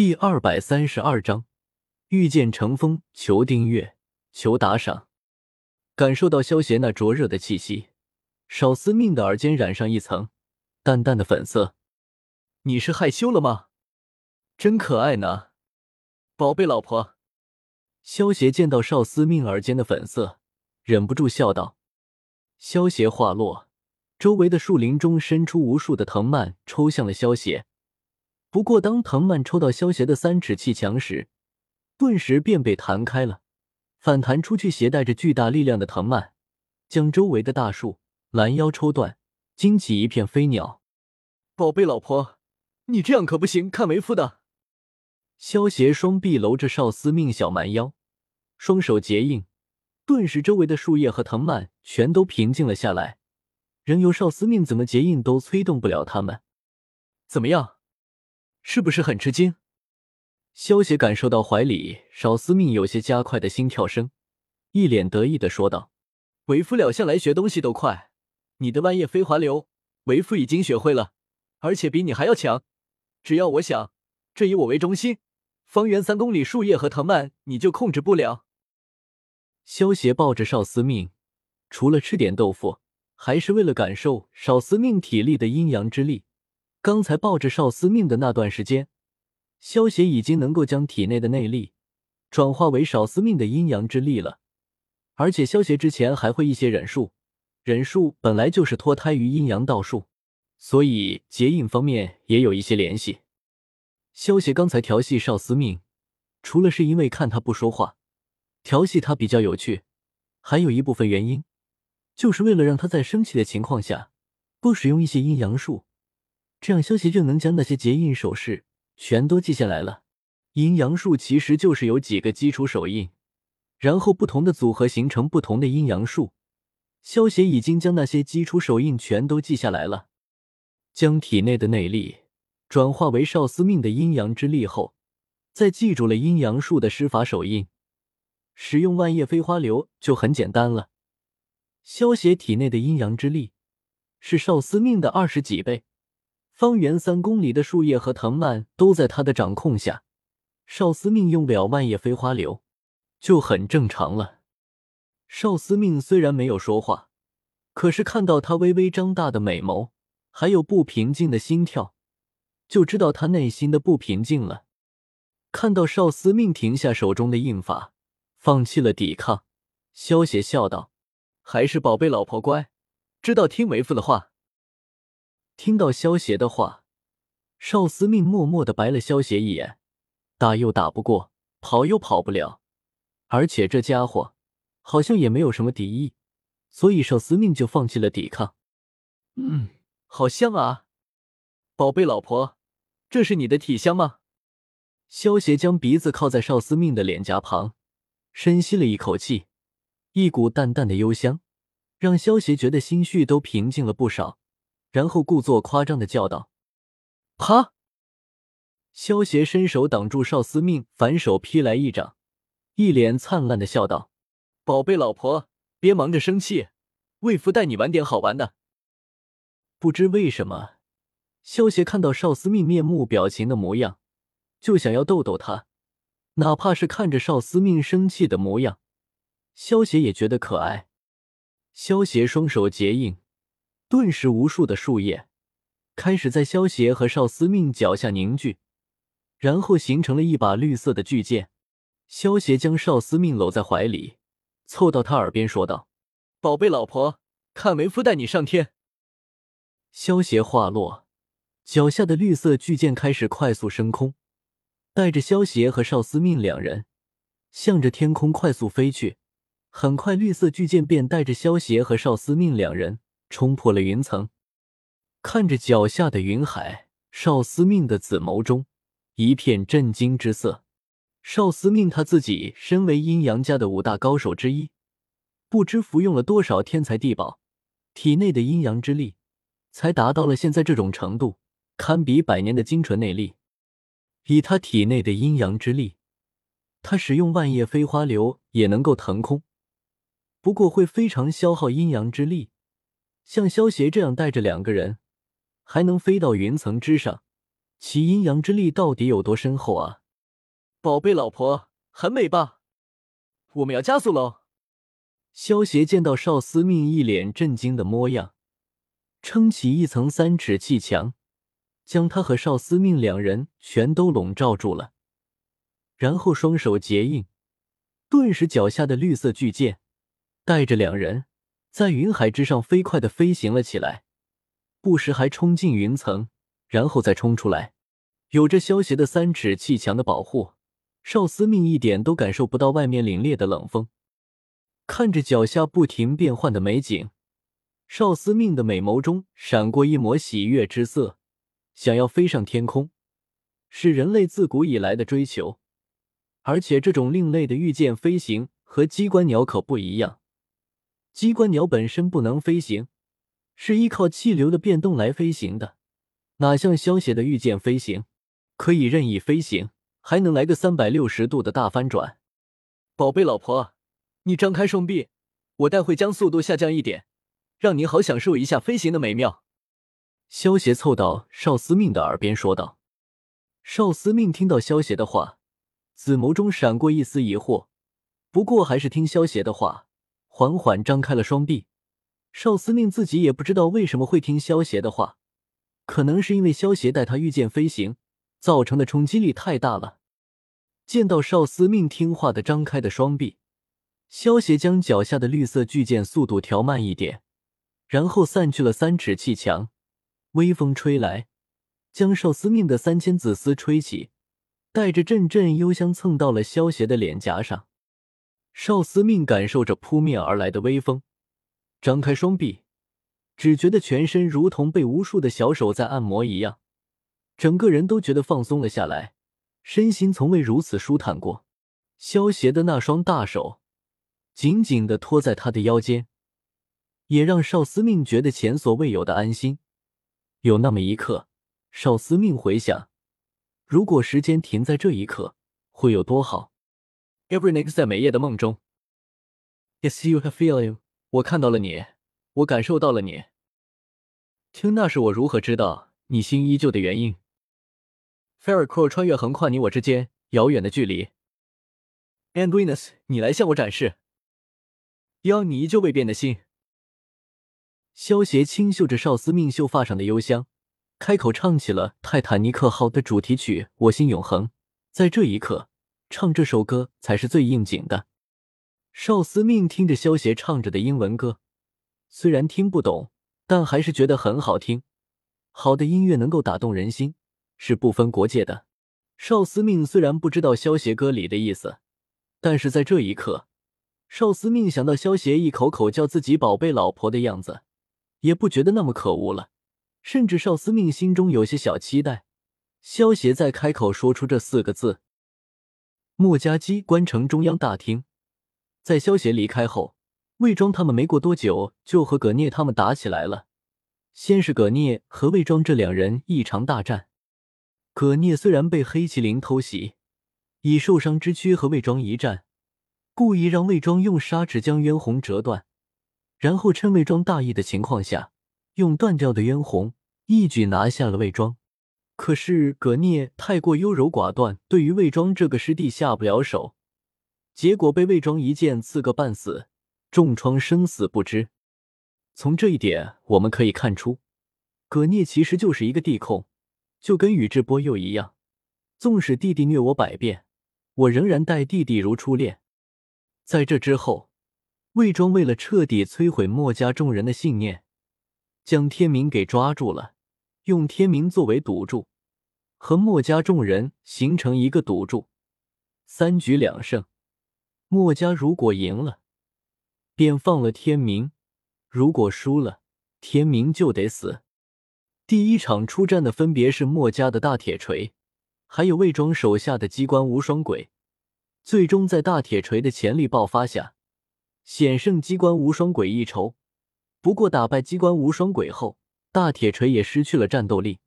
第二百三十二章，遇见乘风。求订阅，求打赏。感受到萧邪那灼热的气息，少司命的耳尖染上一层淡淡的粉色。你是害羞了吗？真可爱呢，宝贝老婆。萧邪见到少司命耳尖的粉色，忍不住笑道。萧邪话落，周围的树林中伸出无数的藤蔓，抽向了萧邪。不过，当藤蔓抽到萧邪的三尺气墙时，顿时便被弹开了。反弹出去，携带着巨大力量的藤蔓，将周围的大树拦腰抽断，惊起一片飞鸟。宝贝老婆，你这样可不行，看为夫的。萧邪双臂搂着少司命小蛮腰，双手结印，顿时周围的树叶和藤蔓全都平静了下来，任由少司命怎么结印都催动不了他们。怎么样？是不是很吃惊？萧邪感受到怀里少司命有些加快的心跳声，一脸得意的说道：“为夫了向来学东西都快，你的万叶飞环流，为夫已经学会了，而且比你还要强。只要我想，这以我为中心，方圆三公里树叶和藤蔓你就控制不了。”萧邪抱着少司命，除了吃点豆腐，还是为了感受少司命体力的阴阳之力。刚才抱着少司命的那段时间，萧邪已经能够将体内的内力转化为少司命的阴阳之力了。而且萧邪之前还会一些忍术，忍术本来就是脱胎于阴阳道术，所以结印方面也有一些联系。萧邪刚才调戏少司命，除了是因为看他不说话，调戏他比较有趣，还有一部分原因，就是为了让他在生气的情况下不使用一些阴阳术。这样，萧邪就能将那些结印手势全都记下来了。阴阳术其实就是有几个基础手印，然后不同的组合形成不同的阴阳术。萧邪已经将那些基础手印全都记下来了，将体内的内力转化为少司命的阴阳之力后，再记住了阴阳术的施法手印，使用万叶飞花流就很简单了。萧邪体内的阴阳之力是少司命的二十几倍。方圆三公里的树叶和藤蔓都在他的掌控下，少司命用不了万叶飞花流，就很正常了。少司命虽然没有说话，可是看到他微微张大的美眸，还有不平静的心跳，就知道他内心的不平静了。看到少司命停下手中的印法，放弃了抵抗，萧邪笑道：“还是宝贝老婆乖，知道听为父的话。”听到萧邪的话，少司命默默的白了萧邪一眼，打又打不过，跑又跑不了，而且这家伙好像也没有什么敌意，所以少司命就放弃了抵抗。嗯，好香啊，宝贝老婆，这是你的体香吗？萧邪将鼻子靠在少司命的脸颊旁，深吸了一口气，一股淡淡的幽香，让萧邪觉得心绪都平静了不少。然后故作夸张的叫道：“啪！”萧邪伸手挡住少司命，反手劈来一掌，一脸灿烂的笑道：“宝贝老婆，别忙着生气，为夫带你玩点好玩的。”不知为什么，萧邪看到少司命面目表情的模样，就想要逗逗他，哪怕是看着少司命生气的模样，萧邪也觉得可爱。萧邪双手结印。顿时，无数的树叶开始在萧邪和少司命脚下凝聚，然后形成了一把绿色的巨剑。萧邪将少司命搂在怀里，凑到他耳边说道：“宝贝老婆，看为夫带你上天。”萧邪话落，脚下的绿色巨剑开始快速升空，带着萧邪和少司命两人向着天空快速飞去。很快，绿色巨剑便带着萧邪和少司命两人。冲破了云层，看着脚下的云海，少司命的紫眸中一片震惊之色。少司命他自己身为阴阳家的五大高手之一，不知服用了多少天才地宝，体内的阴阳之力才达到了现在这种程度，堪比百年的精纯内力。以他体内的阴阳之力，他使用万叶飞花流也能够腾空，不过会非常消耗阴阳之力。像萧邪这样带着两个人，还能飞到云层之上，其阴阳之力到底有多深厚啊！宝贝老婆，很美吧？我们要加速喽！萧协见到邵司命一脸震惊的模样，撑起一层三尺气墙，将他和邵司命两人全都笼罩住了，然后双手结印，顿时脚下的绿色巨剑带着两人在云海之上飞快的飞行了起来，不时还冲进云层。然后再冲出来，有着萧邪的三尺气墙的保护，少司命一点都感受不到外面凛冽的冷风。看着脚下不停变换的美景，少司命的美眸中闪过一抹喜悦之色。想要飞上天空，是人类自古以来的追求，而且这种另类的御剑飞行和机关鸟可不一样。机关鸟本身不能飞行，是依靠气流的变动来飞行的。哪像萧邪的御剑飞行，可以任意飞行，还能来个三百六十度的大翻转。宝贝老婆，你张开双臂，我待会将速度下降一点，让你好享受一下飞行的美妙。萧邪凑到邵司命的耳边说道。邵司命听到萧邪的话，紫眸中闪过一丝疑惑，不过还是听萧邪的话，缓缓张开了双臂。少司命自己也不知道为什么会听萧邪的话。可能是因为萧协带他御剑飞行造成的冲击力太大了。见到少司命听话的张开的双臂，萧协将脚下的绿色巨剑速度调慢一点，然后散去了三尺气墙。微风吹来，将少司命的三千紫丝吹起，带着阵阵幽香蹭到了萧协的脸颊上。少司命感受着扑面而来的微风，张开双臂。只觉得全身如同被无数的小手在按摩一样，整个人都觉得放松了下来，身心从未如此舒坦过。萧邪的那双大手紧紧的托在他的腰间，也让邵司命觉得前所未有的安心。有那么一刻，邵司命回想，如果时间停在这一刻，会有多好。Every night 在每夜的梦中，Yes you have feeling，我看到了你，我感受到了你。听，那是我如何知道你心依旧的原因。Fairycrow 穿越横跨你我之间遥远的距离，And Venus，你来向我展示，要你依旧未变的心。萧协轻嗅着少司命秀发上的幽香，开口唱起了《泰坦尼克号》的主题曲《我心永恒》。在这一刻，唱这首歌才是最应景的。少司命听着萧协唱着的英文歌，虽然听不懂。但还是觉得很好听。好的音乐能够打动人心，是不分国界的。邵司命虽然不知道萧协歌里的意思，但是在这一刻，邵司命想到萧协一口口叫自己宝贝老婆的样子，也不觉得那么可恶了。甚至邵司命心中有些小期待，萧协再开口说出这四个字。莫家机关城中央大厅，在萧协离开后。魏庄他们没过多久就和葛聂他们打起来了。先是葛聂和魏庄这两人一场大战。葛聂虽然被黑麒麟偷袭，以受伤之躯和魏庄一战，故意让魏庄用砂纸将渊红折断，然后趁魏庄大意的情况下，用断掉的渊红一举拿下了魏庄。可是葛聂太过优柔寡断，对于魏庄这个师弟下不了手，结果被魏庄一剑刺个半死。重创生死不知。从这一点我们可以看出，葛聂其实就是一个地控，就跟宇智波鼬一样。纵使弟弟虐我百遍，我仍然待弟弟如初恋。在这之后，魏庄为了彻底摧毁墨家众人的信念，将天明给抓住了，用天明作为赌注，和墨家众人形成一个赌注，三局两胜。墨家如果赢了。便放了天明，如果输了，天明就得死。第一场出战的分别是墨家的大铁锤，还有魏庄手下的机关无双鬼。最终在大铁锤的潜力爆发下，险胜机关无双鬼一筹。不过打败机关无双鬼后，大铁锤也失去了战斗力。